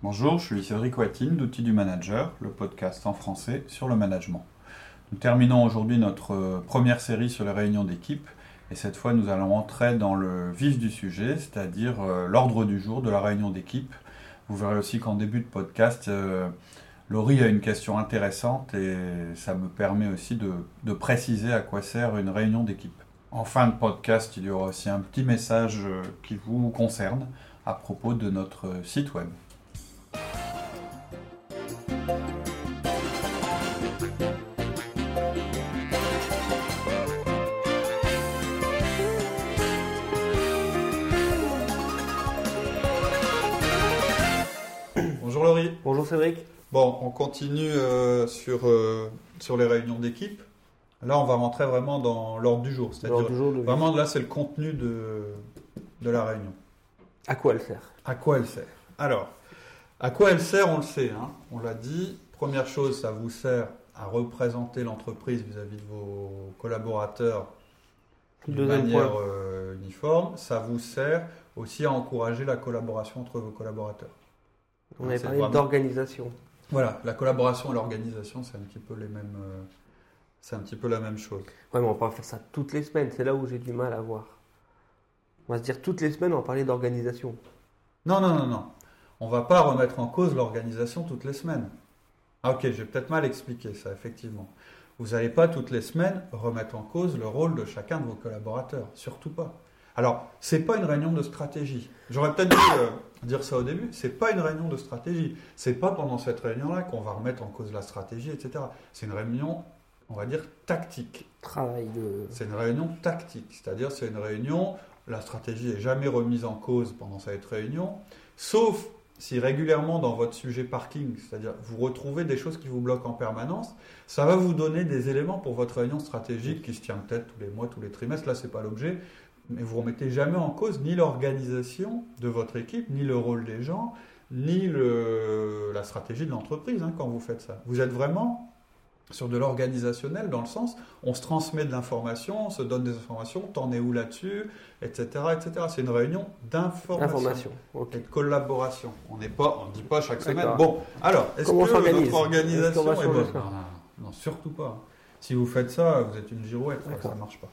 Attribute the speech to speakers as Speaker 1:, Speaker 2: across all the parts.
Speaker 1: Bonjour, je suis Cédric Watine d'Outils du Manager, le podcast en français sur le management. Nous terminons aujourd'hui notre euh, première série sur les réunions d'équipe et cette fois nous allons entrer dans le vif du sujet, c'est-à-dire euh, l'ordre du jour de la réunion d'équipe. Vous verrez aussi qu'en début de podcast, euh, Laurie a une question intéressante et ça me permet aussi de, de préciser à quoi sert une réunion d'équipe. En fin de podcast, il y aura aussi un petit message qui vous concerne à propos de notre site web. Laurie.
Speaker 2: Bonjour Cédric.
Speaker 1: Bon, on continue euh, sur, euh, sur les réunions d'équipe. Là, on va rentrer vraiment dans l'ordre du jour. C'est-à-dire,
Speaker 2: L'ordre du jour de-
Speaker 1: vraiment, là, c'est le contenu de, de la réunion.
Speaker 2: À quoi elle sert?
Speaker 1: À quoi elle sert? Alors, à quoi elle sert, on le sait. hein. On l'a dit. Première chose, ça vous sert à représenter l'entreprise vis-à-vis de vos collaborateurs de manière euh, uniforme. Ça vous sert aussi à encourager la collaboration entre vos collaborateurs.
Speaker 2: On avait parlé
Speaker 1: vraiment-
Speaker 2: d'organisation.
Speaker 1: Voilà, la collaboration et l'organisation, c'est un petit peu les mêmes. euh, c'est un petit peu la même chose.
Speaker 2: Ouais, mais on va pas faire ça toutes les semaines. C'est là où j'ai du mal à voir. On va se dire toutes les semaines, on va parler d'organisation.
Speaker 1: Non, non, non, non. On va pas remettre en cause l'organisation toutes les semaines. Ah ok, j'ai peut-être mal expliqué ça, effectivement. Vous n'allez pas toutes les semaines remettre en cause le rôle de chacun de vos collaborateurs. Surtout pas. Alors, c'est pas une réunion de stratégie. J'aurais peut-être dû euh, dire ça au début. C'est pas une réunion de stratégie. C'est pas pendant cette réunion-là qu'on va remettre en cause la stratégie, etc. C'est une réunion, on va dire, tactique.
Speaker 2: Travail de.
Speaker 1: C'est une réunion tactique, c'est-à-dire c'est une réunion, la stratégie est jamais remise en cause pendant cette réunion, sauf si régulièrement dans votre sujet parking, c'est-à-dire vous retrouvez des choses qui vous bloquent en permanence, ça va vous donner des éléments pour votre réunion stratégique qui se tient peut-être tous les mois, tous les trimestres, là c'est pas l'objet, mais vous remettez jamais en cause ni l'organisation de votre équipe, ni le rôle des gens, ni le, la stratégie de l'entreprise hein, quand vous faites ça. Vous êtes vraiment sur de l'organisationnel dans le sens on se transmet de l'information, on se donne des informations, t'en es où là-dessus, etc. etc. C'est une réunion d'information et de collaboration. On n'est pas, on dit pas chaque semaine. Bon, alors, est-ce que votre organisation est bonne? Non, non, non, non, surtout pas. Si vous faites ça, vous êtes une girouette, ça marche pas.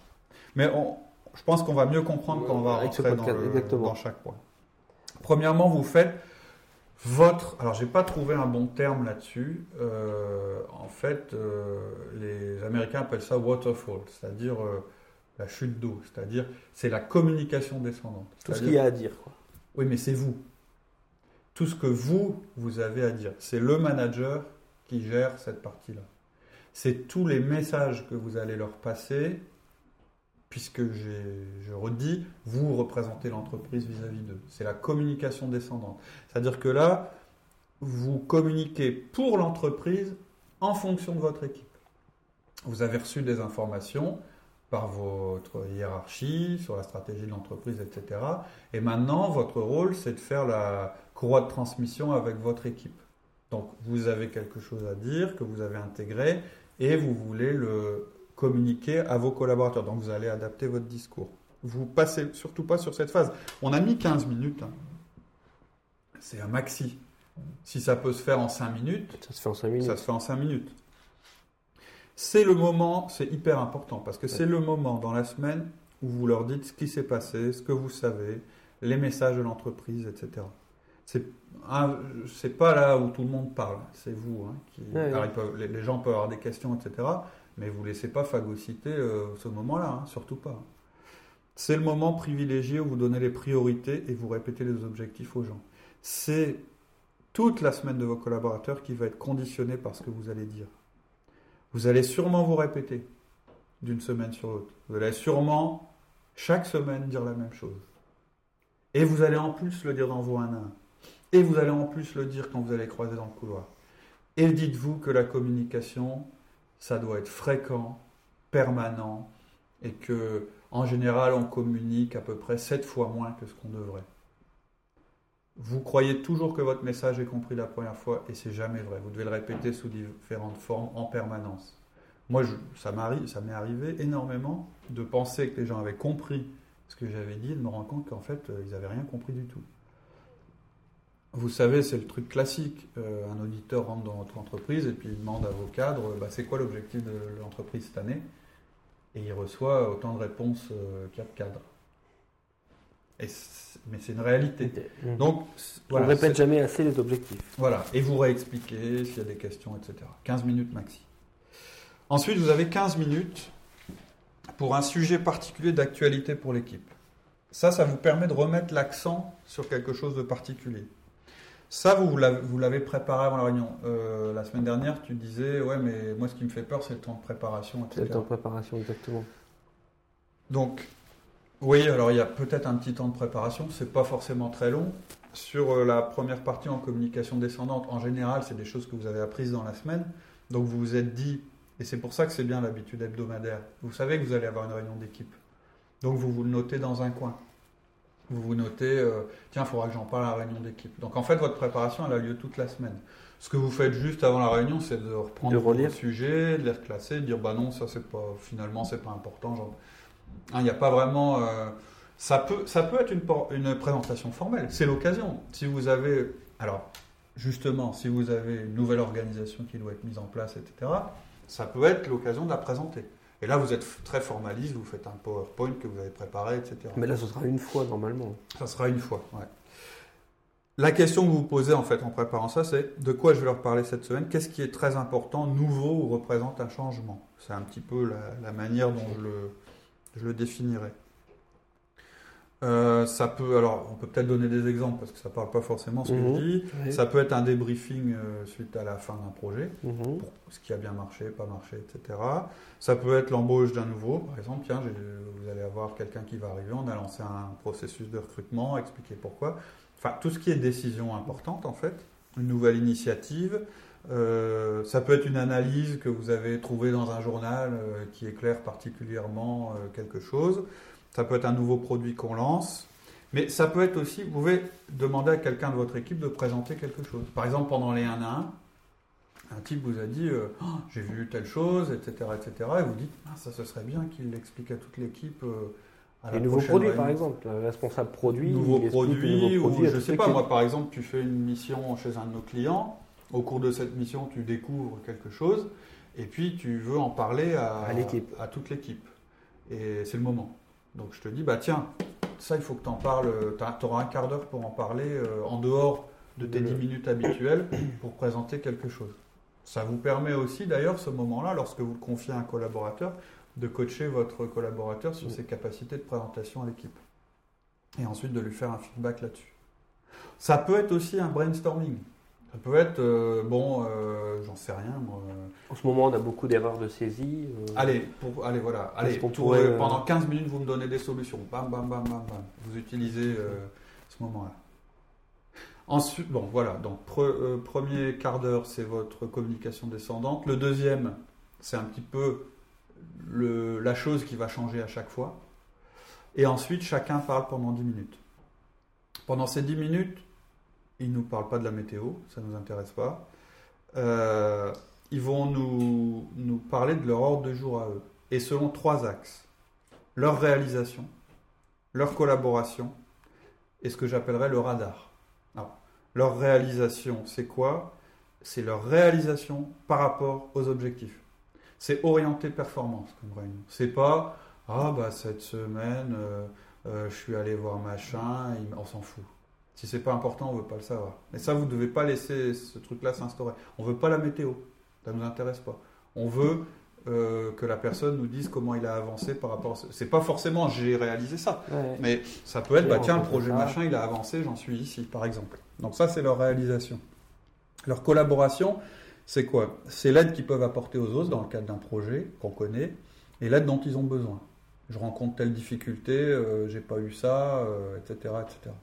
Speaker 1: Mais on, je pense qu'on va mieux comprendre quand on va rentrer dans, le- chaque point. Premièrement, vous faites votre. Alors, j'ai pas trouvé un bon terme là-dessus. Euh, en fait, euh, les Américains appellent ça waterfall, c'est-à-dire euh, la chute d'eau, c'est-à-dire c'est la communication descendante.
Speaker 2: Tout ce qu'il y a à dire. Quoi.
Speaker 1: oui, mais c'est vous. Tout ce que vous, vous avez à dire. C'est le manager qui gère cette partie-là. C'est tous les messages que vous allez leur passer, puisque je redis, vous représentez l'entreprise vis-à-vis d'eux. C'est la communication descendante. C'est-à-dire que là, vous communiquez pour l'entreprise en fonction de votre équipe. Vous avez reçu des informations par votre hiérarchie sur la stratégie de l'entreprise, etc. Et maintenant, votre rôle, c'est de faire la courroie de transmission avec votre équipe. Donc, vous avez quelque chose à dire que vous avez intégré et vous voulez le communiquer à vos collaborateurs. Donc, vous allez adapter votre discours. Vous passez surtout pas sur cette phase. On a mis 15 minutes. hein. C'est un maxi. Si ça peut se faire en 5 minutes,
Speaker 2: Ça se fait en 5 minutes.
Speaker 1: ça se fait en 5 minutes. C'est le moment, c'est hyper important, parce que c'est le moment dans la semaine où vous leur dites ce qui s'est passé, ce que vous savez, les messages de l'entreprise, etc. C'est pas là où tout le monde parle, c'est vous. hein, qui,
Speaker 2: Ouais,
Speaker 1: alors
Speaker 2: ouais.
Speaker 1: ils peuvent- les, les gens peuvent avoir des questions, etc. Mais vous laissez pas phagocyter euh, ce moment-là, hein, surtout pas. C'est le moment privilégié où vous donnez les priorités et vous répétez les objectifs aux gens. C'est toute la semaine de vos collaborateurs qui va être conditionnée par ce que vous allez dire. Vous allez sûrement vous répéter d'une semaine sur l'autre. Vous allez sûrement chaque semaine dire la même chose. Et vous allez en plus le dire dans vos 1 à 1. Et vous allez en plus le dire quand vous allez croiser dans le couloir. Et dites-vous que la communication, ça doit être fréquent, permanent, et que en général, on communique à peu près 7 fois moins que ce qu'on devrait. Vous croyez toujours que votre message est compris la première fois et c'est jamais vrai. Vous devez le répéter sous différentes formes en permanence. Moi, je- ça m'est arrivé énormément de penser que les gens avaient compris ce que j'avais dit et de me rendre compte qu'en fait, euh, ils n'avaient rien compris du tout. Vous savez, c'est le truc classique. Euh, un auditeur rentre dans votre entreprise et puis il demande à vos cadres bah, c'est quoi l'objectif de l'entreprise cette année? Et il reçoit autant de réponses euh, qu'il y a de cadres. Et mais c'est une réalité. Donc,
Speaker 2: On ne répète jamais assez les objectifs.
Speaker 1: Voilà, et vous réexpliquez s'il y a des questions, etc. 15 minutes maxi. Ensuite, vous avez 15 minutes pour un sujet particulier d'actualité pour l'équipe. Ça, ça vous permet de remettre l'accent sur quelque chose de particulier. Ça, vous, vous l'avez préparé avant la réunion. Euh, la semaine dernière, tu disais, ouais, mais moi, ce qui me fait peur, c'est le temps de préparation, etc.
Speaker 2: C'est le temps de préparation, exactement.
Speaker 1: Donc, oui, alors il y a peut-être un petit temps de préparation, c'est pas forcément très long. Sur euh, la première partie en communication descendante, en général, c'est des choses que vous avez apprises dans la semaine. Donc vous vous êtes dit, et c'est pour ça que c'est bien l'habitude hebdomadaire, vous savez que vous allez avoir une réunion d'équipe. Donc vous vous le notez dans un coin. Vous vous notez, euh, tiens, il faudra que j'en parle à la réunion d'équipe. Donc en fait, votre préparation, elle a lieu toute la semaine. Ce que vous faites juste avant la réunion, c'est de reprendre
Speaker 2: le
Speaker 1: sujet, de les reclasser, de dire, bah non, ça c'est pas, finalement, c'est pas important. Genre, Hein, il n'y a pas vraiment. Euh, ça, peut, ça peut être une, une présentation formelle, c'est l'occasion. Si vous avez. Alors, justement, si vous avez une nouvelle organisation qui doit être mise en place, etc., ça peut être l'occasion de la présenter. Et là, vous êtes très formaliste, vous faites un PowerPoint que vous avez préparé, etc.
Speaker 2: Mais là, ce sera une fois normalement.
Speaker 1: Ça sera une fois, ouais. La question que vous vous posez en fait en préparant ça, c'est de quoi je vais leur parler cette semaine? Qu'est-ce qui est très important, nouveau ou représente un changement? C'est un petit peu la, la manière dont je le, je le définirai. Euh, ça peut, alors, on peut peut-être donner des exemples parce que ça ne parle pas forcément ce que je dis. Ça peut être un débriefing euh, suite à la fin d'un projet, mhm. pour ce qui a bien marché, pas marché, etc. Ça peut être l'embauche d'un nouveau, par exemple. Tiens, vous allez avoir quelqu'un qui va arriver, on a lancé un processus de recrutement, expliquer pourquoi. Enfin, tout ce qui est décision importante, en fait, une nouvelle initiative. Euh, ça peut être une analyse que vous avez trouvée dans un journal euh, qui éclaire particulièrement euh, quelque chose. Ça peut être un nouveau produit qu'on lance. Mais ça peut être aussi, vous pouvez demander à quelqu'un de votre équipe de présenter quelque chose. Par exemple, pendant les 1 à 1, un type vous a dit oh, J'ai vu telle chose, etc. etc. et vous dites ah, Ça, ce serait bien qu'il l'explique à toute l'équipe.
Speaker 2: à les nouveaux produits, par exemple, le responsable produit.
Speaker 1: Nouveau produit, ou je sais pas, moi, par exemple, tu fais une mission chez un de nos clients au cours de cette mission, tu découvres quelque chose et puis tu veux en parler à, à, toute l'équipe. Et c'est le moment. Donc je te dis, bah tiens, ça il faut que tu en parles, tu auras un quart d'heure pour en parler euh, en dehors de tes 10 minutes habituelles pour présenter quelque chose. Ça vous permet aussi d'ailleurs ce moment-là, lorsque vous le confiez à un collaborateur, de coacher votre collaborateur sur ses capacités de présentation à l'équipe. Et ensuite de lui faire un feedback là-dessus. Ça peut être aussi un brainstorming. Ça peut être, euh, bon, euh, j'en sais rien. Moi.
Speaker 2: En ce moment, on a beaucoup d'erreurs de saisie.
Speaker 1: Euh. Allez, pour, allez, voilà. Allez, pendant 15 minutes, vous me donnez des solutions. Bam, bam, bam, bam, bam. Vous utilisez ce moment-là. Ensuite, bon, voilà. Donc, premier quart d'heure, c'est votre communication descendante. Le deuxième, c'est un petit peu le, la chose qui va changer à chaque fois. Et ensuite, chacun parle pendant 10 minutes. Pendant ces 10 minutes, ils ne nous parlent pas de la météo, ça ne nous intéresse pas. Euh, ils vont nous, nous parler de leur ordre de jour à eux. Et selon trois axes. Leur réalisation, leur collaboration et ce que j'appellerais le radar. Alors, leur réalisation, c'est quoi? C'est leur réalisation par rapport aux objectifs. C'est orienté performance comme réunion. C'est pas ah bah cette semaine euh, euh, je suis allé voir machin, on s'en fout. Si c'est pas important, on veut pas le savoir. Mais ça, vous ne devez pas laisser ce truc-là s'instaurer. On veut pas la météo, ça nous intéresse pas. On veut euh, que la personne nous dise comment il a avancé par rapport. À... C'est pas forcément j'ai réalisé ça, mais ça peut être bah tiens le projet machin il a avancé, j'en suis ici par exemple. Donc ça c'est leur réalisation. Leur collaboration, c'est quoi? C'est l'aide qu'ils peuvent apporter aux autres dans le cadre d'un projet qu'on connaît et l'aide dont ils ont besoin. Je rencontre telle difficulté, euh, j'ai pas eu ça, etc., euh, etc.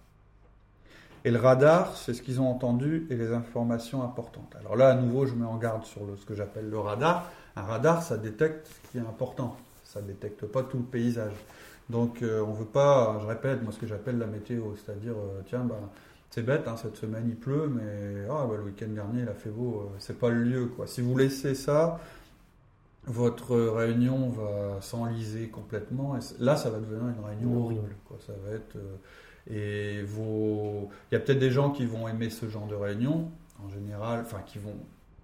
Speaker 1: Et le radar, c'est ce qu'ils ont entendu et les informations importantes. Alors là, à nouveau, je mets en garde sur ce que j'appelle le radar. Un radar, ça détecte ce qui est important. Ça ne détecte pas tout le paysage. Donc euh, on ne veut pas, je répète, moi ce que j'appelle la météo, c'est-à-dire, euh, tiens, bah, c'est bête, hein, cette semaine il pleut, mais ah, bah, le week-end dernier il a fait beau, euh, c'est pas le lieu. Quoi. Si vous laissez ça, votre réunion va s'enliser complètement. Et là, ça va devenir une réunion horrible. Quoi. Ça va être Et vos... il y a peut-être des gens qui vont aimer ce genre de réunion, en général, enfin qui vont,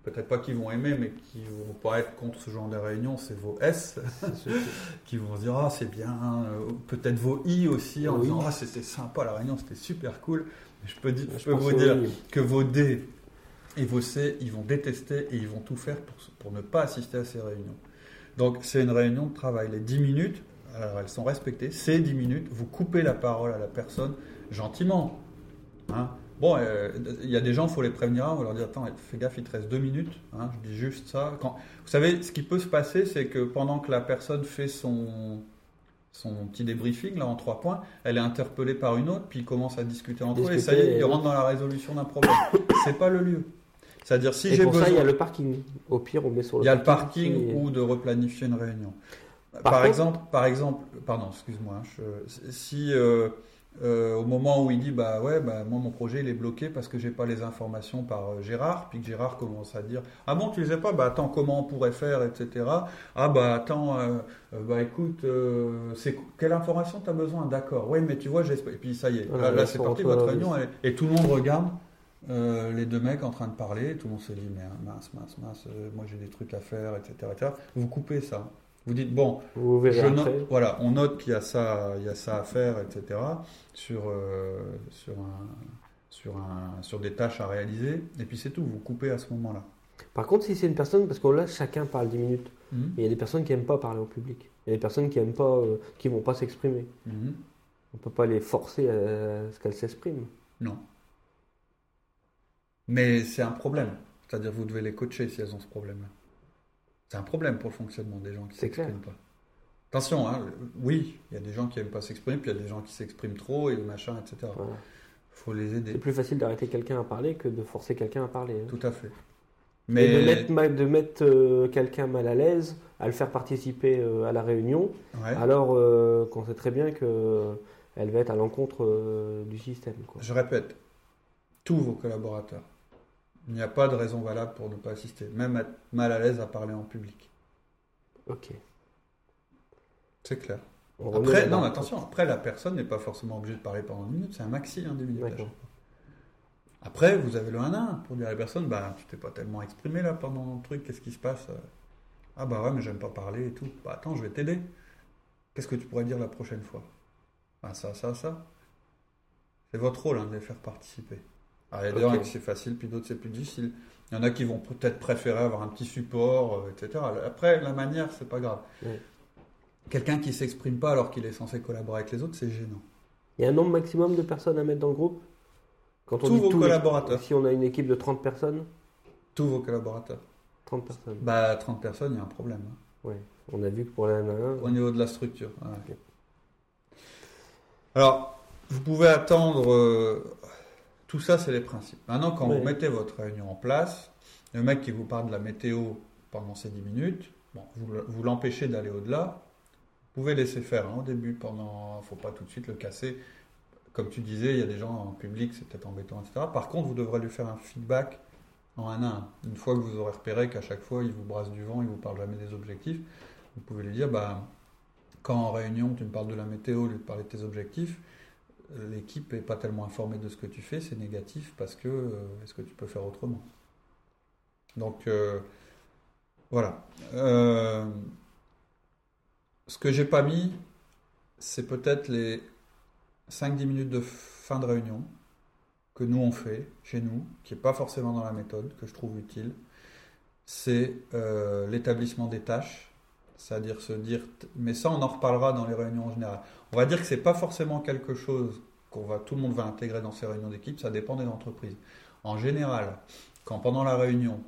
Speaker 1: peut-être pas qui vont aimer, mais qui vont pas être contre ce genre de réunion, c'est vos S, qui vont se dire ah c'est bien, euh, peut-être vos I aussi, en
Speaker 2: Oui.
Speaker 1: disant ah c'était sympa la réunion, c'était super cool. Mais je peux, dire, je
Speaker 2: Je
Speaker 1: peux
Speaker 2: pense
Speaker 1: vous dire
Speaker 2: oui.
Speaker 1: que vos D et vos C, ils vont détester et ils vont tout faire pour, pour ne pas assister à ces réunions. Donc c'est une réunion de travail. Les 10 minutes, alors elles sont respectées, c'est 10 minutes, vous coupez la parole à la personne gentiment. Hein. Bon, euh, il y a des gens, il faut les prévenir, on va leur dire, attends, fais gaffe, il te reste 2 minutes. hein, je dis juste ça. Quand... Vous savez, ce qui peut se passer, c'est que pendant que la personne fait son, son petit débriefing, là, en trois points, elle est interpellée par une autre, puis ils commencent à discuter entre eux, et ça y est, ils rentrent dans la résolution d'un problème. c'est pas le lieu. C'est-à-dire, si j'ai
Speaker 2: pour
Speaker 1: besoin...
Speaker 2: ça, il y a le parking. Au pire, on met sur le
Speaker 1: Il y a le
Speaker 2: parking.
Speaker 1: parking
Speaker 2: et-
Speaker 1: ou de replanifier une réunion. Par,
Speaker 2: Par contre-
Speaker 1: exemple, par exemple, pardon, excuse-moi, hein, je- si euh, euh, au moment où il dit bah ouais, bah moi mon projet il est bloqué parce que j'ai pas les informations par euh, Gérard, puis que Gérard commence à dire ah bon tu les as pas, bah attends comment on pourrait faire, etc. Ah bah attends, bah écoute, euh, c'est quelle information tu as besoin, d'accord, ouais mais tu vois j'espère, et puis ça y est, là, c'est parti votre réunion elle- et tout le monde regarde. euh, les deux mecs en train de parler, tout le monde se dit mais mince, mince, mince, euh, moi j'ai des trucs à faire, etc., etc. Vous coupez ça. Vous dites bon,
Speaker 2: Vous verrez
Speaker 1: je note-
Speaker 2: après.
Speaker 1: voilà, on note qu'il y a ça, il y a ça à faire, etc. Sur euh, sur un, sur un, sur des tâches à réaliser, et puis c'est tout. Vous coupez à ce moment-là.
Speaker 2: Par contre, si c'est une personne, parce que là, chacun parle 10 minutes.
Speaker 1: Mhm.
Speaker 2: Il y a des personnes qui n'aiment pas parler au public. Il y a des personnes qui aiment pas, euh, qui vont pas s'exprimer.
Speaker 1: Mhm.
Speaker 2: On peut pas les forcer à ce qu'elles s'expriment.
Speaker 1: Non. Mais c'est un problème. C'est-à-dire vous devez les coacher si elles ont ce problème-là. C'est un problème pour le fonctionnement des gens qui
Speaker 2: clair.
Speaker 1: s'expriment pas. Attention, hein, oui, il y a des gens qui n'aiment pas s'exprimer, puis il y a des gens qui s'expriment trop et machin, etc.
Speaker 2: Voilà.
Speaker 1: faut les aider.
Speaker 2: C'est plus facile d'arrêter quelqu'un à parler que de forcer quelqu'un à parler. hein.
Speaker 1: Tout à fait.
Speaker 2: Et
Speaker 1: Mais
Speaker 2: de mettre, ma- de mettre euh, quelqu'un mal à l'aise, à le faire participer euh, à la réunion,
Speaker 1: Ouais.
Speaker 2: alors euh, qu'on sait très bien que euh, elle va être à l'encontre du système. Quoi.
Speaker 1: Je répète, tous vos collaborateurs. Il n'y a pas de raison valable pour ne pas assister, même être mal à l'aise à parler en public.
Speaker 2: Ok.
Speaker 1: C'est clair.
Speaker 2: On
Speaker 1: Après, non, attention, après la personne n'est pas forcément obligée de parler pendant 10 minutes, c'est un maxi, hein, 10 minutes. Après, vous avez le 1 à 1 pour dire à la personne, bah, tu t'es pas tellement exprimé là pendant le truc, qu'est-ce qui se passe Ah bah ouais, mais j'aime pas parler et tout. Bah attends, je vais t'aider. Qu'est-ce que tu pourrais dire la prochaine fois? Bah ça, ça, ça. C'est votre rôle hein, de les faire participer. Alors, il y a des gens c'est facile, puis d'autres c'est plus difficile. Il y en a qui vont peut-être préférer avoir un petit support, euh, etc. Après, la manière, c'est pas grave. Quelqu'un qui s'exprime pas alors qu'il est censé collaborer avec les autres, c'est gênant.
Speaker 2: Il y a un nombre maximum de personnes à mettre dans le groupe? Quand
Speaker 1: Tous
Speaker 2: dit
Speaker 1: vos collaborateurs.
Speaker 2: Si on a une équipe de 30 personnes,
Speaker 1: Tous vos collaborateurs.
Speaker 2: 30 personnes.
Speaker 1: Bah, 30 personnes, il y a un problème. hein,
Speaker 2: Ouais. On a vu que pour la 1 à 1,
Speaker 1: au niveau de la structure. Ouais. Alors, vous pouvez attendre. euh, tout ça, c'est les principes. Maintenant, quand vous mettez votre réunion en place, le mec qui vous parle de la météo pendant ces 10 minutes, bon, vous, le- vous l'empêchez d'aller au-delà. Vous pouvez laisser faire hein, au début, pendant. faut pas tout de suite le casser. Comme tu disais, il y a des gens en public, c'est peut-être embêtant, etc. Par contre, vous devrez lui faire un feedback en un à un. Une fois que vous aurez repéré qu'à chaque fois, il vous brasse du vent, il vous parle jamais des objectifs, vous pouvez lui dire, bah, quand en réunion, tu me parles de la météo, lui parler de tes objectifs, l'équipe n'est pas tellement informée de ce que tu fais, c'est négatif parce que euh, est-ce que tu peux faire autrement? Donc, euh, voilà. Euh, ce que j'ai pas mis, c'est peut-être les 5-10 minutes de fin de réunion que nous on fait chez nous, qui n'est pas forcément dans la méthode, que je trouve utile. C'est l'établissement des tâches, c'est-à-dire se dire, mais ça on en reparlera dans les réunions en général. On va dire que c'est pas forcément quelque chose qu'on va, tout le monde va intégrer dans ces réunions d'équipe, ça dépend des entreprises. En général, quand pendant la réunion,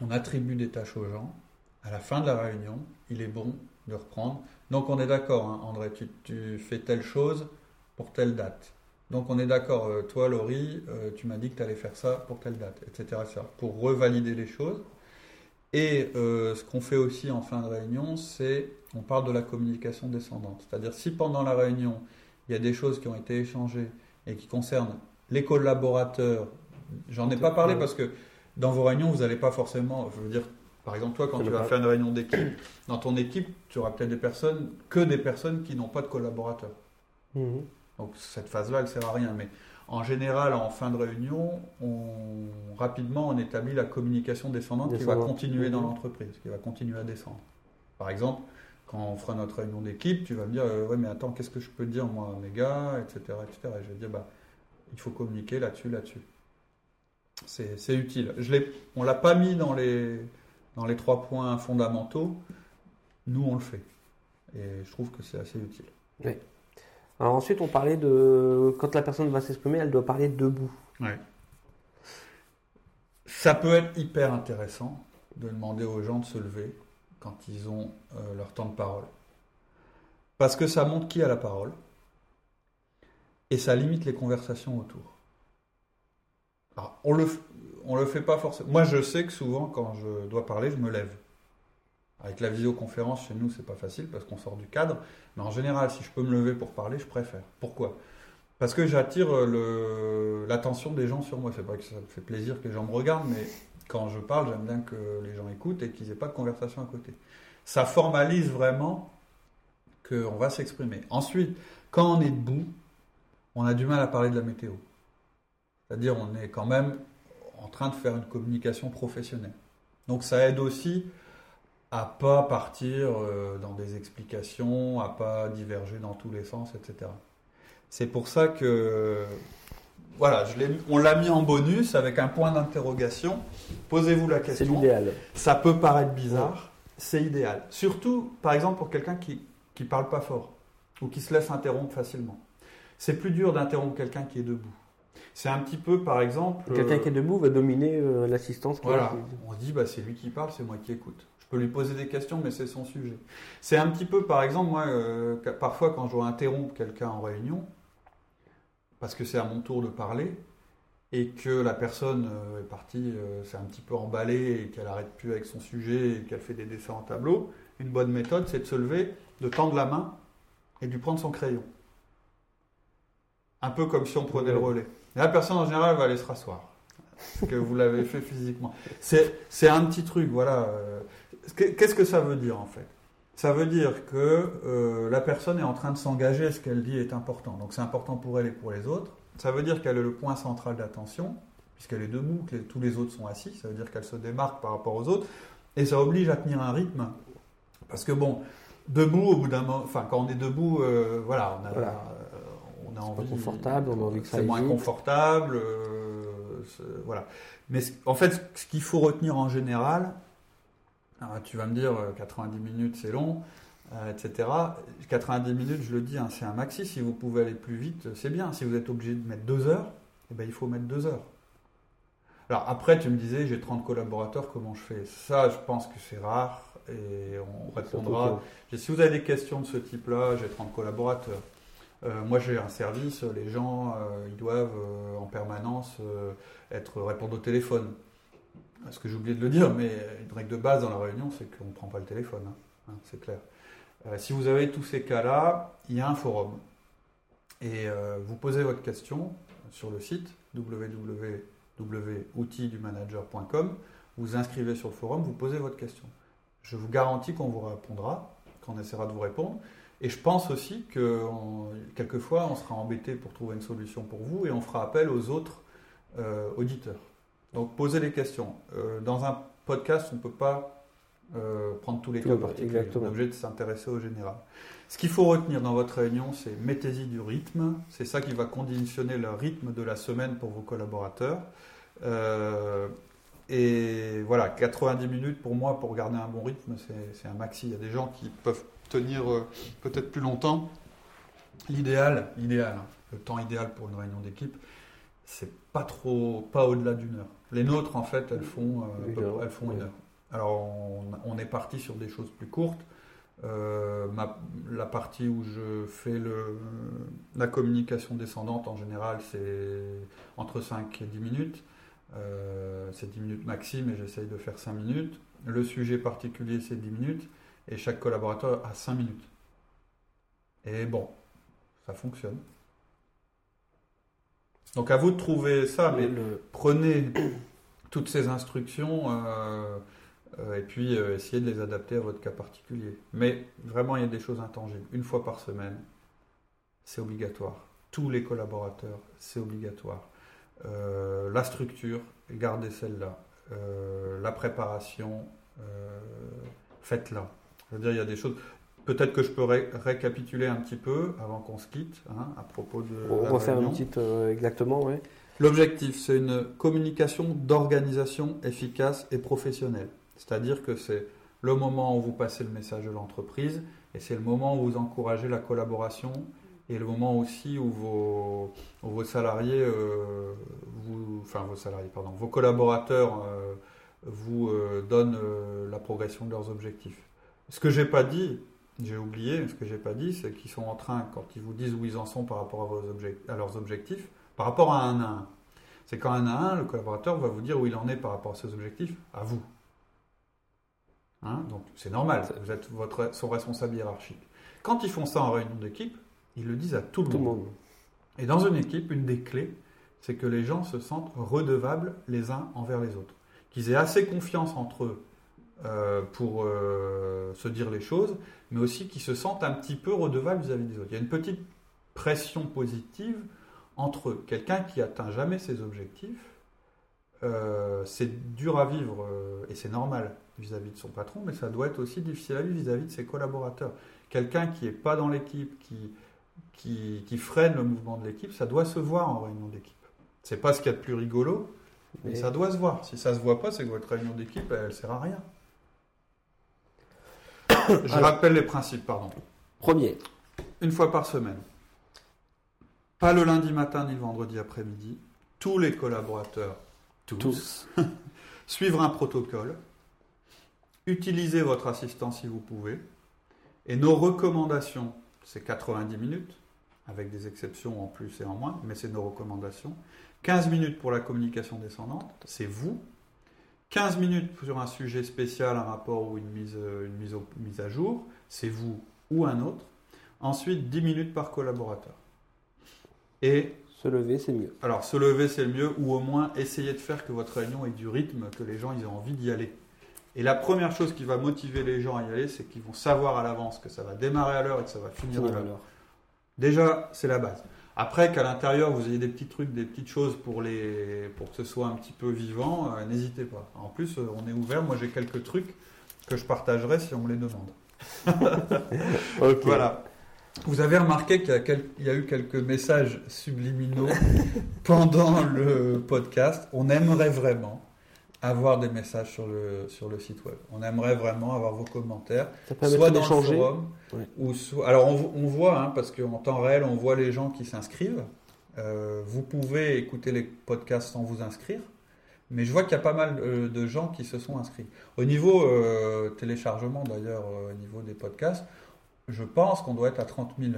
Speaker 1: on attribue des tâches aux gens, à la fin de la réunion, il est bon de reprendre. Donc on est d'accord, hein, André, tu, tu fais telle chose pour telle date. Donc on est d'accord, euh, toi Laurie, euh, tu m'as dit que tu allais faire ça pour telle date, etc. etc. pour revalider les choses. Et euh, ce qu'on fait aussi en fin de réunion, c'est on parle de la communication descendante. C'est-à-dire si pendant la réunion, il y a des choses qui ont été échangées et qui concernent les collaborateurs, j'en ai pas parlé parce que dans vos réunions, vous n'allez pas forcément, je veux dire, par exemple, toi, quand tu
Speaker 2: ne
Speaker 1: vas
Speaker 2: va-
Speaker 1: faire une réunion d'équipe, dans ton équipe, tu auras peut-être des personnes, que des personnes qui n'ont pas de collaborateurs.
Speaker 2: Mhm.
Speaker 1: Donc cette phase-là, elle sert à rien. Mais en général, en fin de réunion, on, rapidement, on établit la communication descendante qui va continuer dans
Speaker 2: Mhm.
Speaker 1: l'entreprise, qui va continuer à descendre. Par exemple, quand on fera notre réunion d'équipe, tu vas me dire, euh, ouais, mais attends, qu'est-ce que je peux dire moi à mes gars, etc., etc. Et je vais dire, bah, il faut communiquer là-dessus, là-dessus. C'est utile. Je on l'a pas mis dans les, dans les trois points fondamentaux. Nous, on le fait. Et je trouve que c'est assez utile.
Speaker 2: Alors ensuite, on parlait de quand la personne va s'exprimer, elle doit parler debout.
Speaker 1: Ça peut être hyper intéressant de demander aux gens de se lever quand ils ont euh, leur temps de parole. Parce que ça montre qui a la parole et ça limite les conversations autour. Alors, on le, on le fait pas forcément. Moi, je sais que souvent, quand je dois parler, je me lève. Avec la visioconférence, chez nous, c'est pas facile parce qu'on sort du cadre. Mais en général, si je peux me lever pour parler, je préfère. Pourquoi? Parce que j'attire euh, l'attention des gens sur moi. C'est pas que ça me fait plaisir que les gens me regardent, mais quand je parle, j'aime bien que les gens écoutent et qu'ils n'aient pas de conversation à côté. Ça formalise vraiment qu'on va s'exprimer. Ensuite, quand on est debout, on a du mal à parler de la météo. C'est-à-dire, on est quand même en train de faire une communication professionnelle. Donc, ça aide aussi à pas partir euh, dans des explications, à pas diverger dans tous les sens, etc. C'est pour ça que, voilà, je on l'a mis en bonus avec un point d'interrogation. Posez-vous la
Speaker 2: C'est
Speaker 1: question.
Speaker 2: l'idéal.
Speaker 1: Ça peut paraître bizarre, c'est idéal. Surtout, par exemple, pour quelqu'un qui ne parle pas fort ou qui se laisse interrompre facilement. C'est plus dur d'interrompre quelqu'un qui est debout. C'est un petit peu, par exemple.
Speaker 2: Quelqu'un
Speaker 1: euh,
Speaker 2: qui est debout va dominer euh, l'assistance.
Speaker 1: voilà, on se dit, bah, c'est lui qui parle, c'est moi qui écoute. Peux lui poser des questions, mais c'est son sujet. C'est un petit peu, par exemple, moi, euh, parfois quand je dois interrompre quelqu'un en réunion, parce que c'est à mon tour de parler, et que la personne euh, est partie, euh, c'est un petit peu emballée, et qu'elle arrête plus avec son sujet, et qu'elle fait des dessins en tableau, une bonne méthode, c'est de se lever, de tendre la main, et de lui prendre son crayon. Un peu comme si on prenait le relais. Et la personne, en général, va aller se rasseoir. Que vous l'avez fait physiquement. C'est c'est un petit truc, voilà. euh, Qu'est-ce que ça veut dire en fait? Ça veut dire que euh, la personne est en train de s'engager, ce qu'elle dit est important. Donc c'est important pour elle et pour les autres. Ça veut dire qu'elle est le point central d'attention, puisqu'elle est debout, que les- tous les autres sont assis. Ça veut dire qu'elle se démarque par rapport aux autres. Et ça oblige à tenir un rythme. Parce que bon, debout, au bout d'un moment, enfin quand on est debout, euh, voilà, on a,
Speaker 2: Voilà.
Speaker 1: euh, on a envie.
Speaker 2: confortable, on a envie que ça
Speaker 1: C'est moins confortable. Euh, voilà. Mais en fait, ce qu'il faut retenir en général, alors, tu vas me dire euh, 90 minutes c'est long, euh, etc. 90 minutes, je le dis, hein, c'est un maxi. Si vous pouvez aller plus vite, c'est bien. Si vous êtes obligé de mettre deux heures, eh ben, il faut mettre deux heures. Alors après, tu me disais, j'ai 30 collaborateurs, comment je fais? Ça, je pense que c'est rare et on répondra. Si vous avez des questions de ce type-là, j'ai 30 collaborateurs. Euh, moi, j'ai un service, les gens, euh, ils doivent euh, en permanence être répondre au téléphone. Ce que j'ai oublié de le dire, mais une règle de base dans la réunion, c'est qu'on ne prend pas le téléphone, hein. Hein, c'est clair. Si vous avez tous ces cas-là, il y a un forum. Et vous posez votre question sur le site www.outildumanager.com, vous inscrivez sur le forum, vous posez votre question. Je vous garantis qu'on vous répondra, qu'on essaiera de vous répondre. Et je pense aussi que on- quelquefois, on sera embêté pour trouver une solution pour vous et on fera appel aux autres euh, auditeurs. Donc, posez les questions. Euh, dans un podcast, on ne peut pas euh, prendre tous les cas
Speaker 2: Oui,
Speaker 1: particuliers. On est obligé de s'intéresser au général. Ce qu'il faut retenir dans votre réunion, c'est mettez-y du rythme. C'est ça qui va conditionner le rythme de la semaine pour vos collaborateurs. Et voilà, 90 minutes pour moi, pour garder un bon rythme, c'est un maxi. Il y a des gens qui peuvent tenir euh, peut-être plus longtemps. L'idéal, l'idéal, hein, le temps idéal pour une réunion d'équipe, c'est pas trop, pas au-delà d'une heure. Les nôtres, en fait, elles font, euh,
Speaker 2: Une
Speaker 1: peu-
Speaker 2: heure,
Speaker 1: elles font une heure. Alors, on, on est parti sur des choses plus courtes. Euh, ma- la partie où je fais le, la communication descendante, en général, c'est entre 5 et 10 minutes. Euh, c'est 10 minutes maxi, mais j'essaye de faire 5 minutes. Le sujet particulier, c'est 10 minutes. Et chaque collaborateur a 5 minutes. Et bon, ça fonctionne. Donc à vous de trouver ça, mais
Speaker 2: Le-
Speaker 1: prenez toutes ces instructions euh, euh, et puis euh, essayez de les adapter à votre cas particulier. Mais vraiment, il y a des choses intangibles. Une fois par semaine, c'est obligatoire. tous les collaborateurs, c'est obligatoire. La structure, gardez celle-là. La préparation, faites-la. Je veux dire, il y a des choses. Peut-être que je peux récapituler un petit peu avant qu'on se quitte hein, à propos de.
Speaker 2: On va faire une petite. exactement, oui.
Speaker 1: L'objectif, c'est une communication d'organisation efficace et professionnelle. C'est-à-dire que c'est le moment où vous passez le message de l'entreprise et c'est le moment où vous encouragez la collaboration et le moment aussi où vos, vos salariés, euh, vous, enfin vos salariés, pardon, vos collaborateurs euh, vous euh, donnent la progression de leurs objectifs. Ce que j'ai pas dit, j'ai oublié, ce que j'ai pas dit, c'est qu'ils sont en train, quand ils vous disent où ils en sont par rapport à, vos à leurs objectifs, par rapport à un à un. C'est quand un à un, le collaborateur va vous dire où il en est par rapport à ses objectifs, à vous. Hein, donc c'est normal, vous êtes votre, son responsable hiérarchique. Quand ils font ça en réunion d'équipe, ils le disent à tout le, monde. Et dans une équipe, une des clés, c'est que les gens se sentent redevables les uns envers les autres. Qu'ils aient assez confiance entre eux euh, pour euh, se dire les choses, mais aussi qu'ils se sentent un petit peu redevables vis-à-vis des autres. Il y a une petite pression positive entre eux. Quelqu'un qui atteint jamais ses objectifs, euh, c'est dur à vivre et c'est normal vis-à-vis de son patron, mais ça doit être aussi difficile à vivre vis-à-vis de ses collaborateurs. Quelqu'un qui n'est pas dans l'équipe, qui, qui, freine le mouvement de l'équipe, ça doit se voir en réunion d'équipe. C'est pas ce qu'il y a de plus rigolo, mais, ça doit se voir. Si ça se voit pas, c'est que votre réunion d'équipe, elle, ne sert à rien. Je rappelle les principes, pardon.
Speaker 2: Premier.
Speaker 1: Une fois par semaine. Pas le lundi matin ni le vendredi après-midi. Tous les collaborateurs, tous. suivre un protocole. Utilisez votre assistant si vous pouvez. Et nos recommandations, c'est 90 minutes avec des exceptions en plus et en moins, mais c'est nos recommandations. 15 minutes pour la communication descendante, c'est vous. 15 minutes sur un sujet spécial, un rapport ou une mise, une mise, mise à jour, c'est vous ou un autre. Ensuite, 10 minutes par collaborateur.
Speaker 2: Et se lever, c'est mieux.
Speaker 1: Alors, se lever, c'est le mieux, ou au moins essayer de faire que votre réunion ait du rythme, que les gens ils ont envie d'y aller. Et la première chose qui va motiver les gens à y aller, c'est qu'ils vont savoir à l'avance que ça va démarrer à l'heure et que ça va finir à l'heure. Déjà, c'est la base. Après, qu'à l'intérieur, vous ayez des petits trucs, des petites choses pour, les, pour que ce soit un petit peu vivant, euh, n'hésitez pas. En plus, euh, on est ouvert. Moi, j'ai quelques trucs que je partagerai si on me les demande. Voilà. Vous avez remarqué qu'il y, y, a eu quelques messages subliminaux pendant le podcast. On aimerait vraiment avoir des messages sur le, sur le site web. On aimerait vraiment avoir vos commentaires, soit dans le forum, ou soit... Alors on, on voit, hein, parce qu'en temps réel, on voit les gens qui s'inscrivent. Euh, vous pouvez écouter les podcasts sans vous inscrire, mais je vois qu'il y a pas mal euh, de gens qui se sont inscrits. Au niveau euh, téléchargement, d'ailleurs, au niveau des podcasts, je pense qu'on doit être à 30 000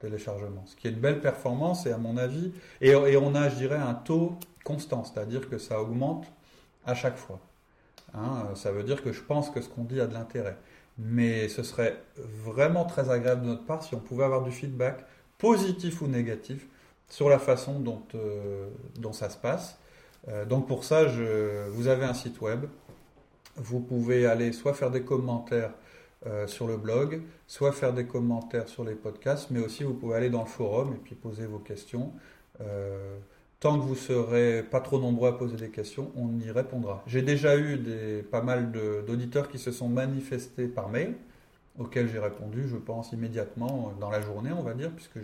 Speaker 1: téléchargements, ce qui est une belle performance, et à mon avis, et, et on a, je dirais, un taux constant, c'est-à-dire que ça augmente à chaque fois. Hein, ça veut dire que je pense que ce qu'on dit a de l'intérêt. Mais ce serait vraiment très agréable de notre part si on pouvait avoir du feedback, positif ou négatif, sur la façon dont, euh, ça se passe. Euh, donc pour ça, je, vous avez un site web. Vous pouvez aller soit faire des commentaires euh, sur le blog, soit faire des commentaires sur les podcasts, mais aussi vous pouvez aller dans le forum et puis poser vos questions. Tant que vous serez pas trop nombreux à poser des questions, on y répondra. J'ai déjà eu pas mal d'auditeurs qui se sont manifestés par mail, auxquels j'ai répondu, je pense, immédiatement dans la journée, on va dire, puisque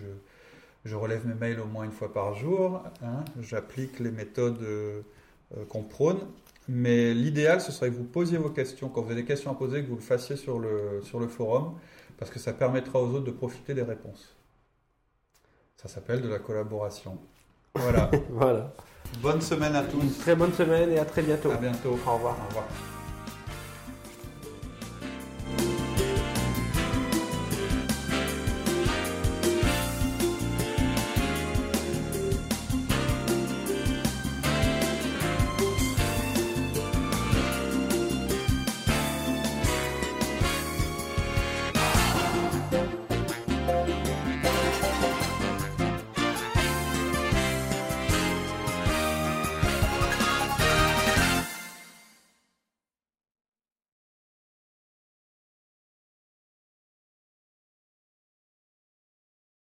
Speaker 1: je, relève mes mails au moins une fois par jour. Hein. J'applique les méthodes euh, qu'on prône. Mais l'idéal, ce serait que vous posiez vos questions. Quand vous avez des questions à poser, que vous le fassiez sur le forum, parce que ça permettra aux autres de profiter des réponses. Ça s'appelle de la collaboration. Voilà.
Speaker 2: voilà.
Speaker 1: Bonne semaine à tous.
Speaker 2: très bonne semaine et à très bientôt.
Speaker 1: À bientôt.
Speaker 2: Au revoir.
Speaker 1: Au revoir.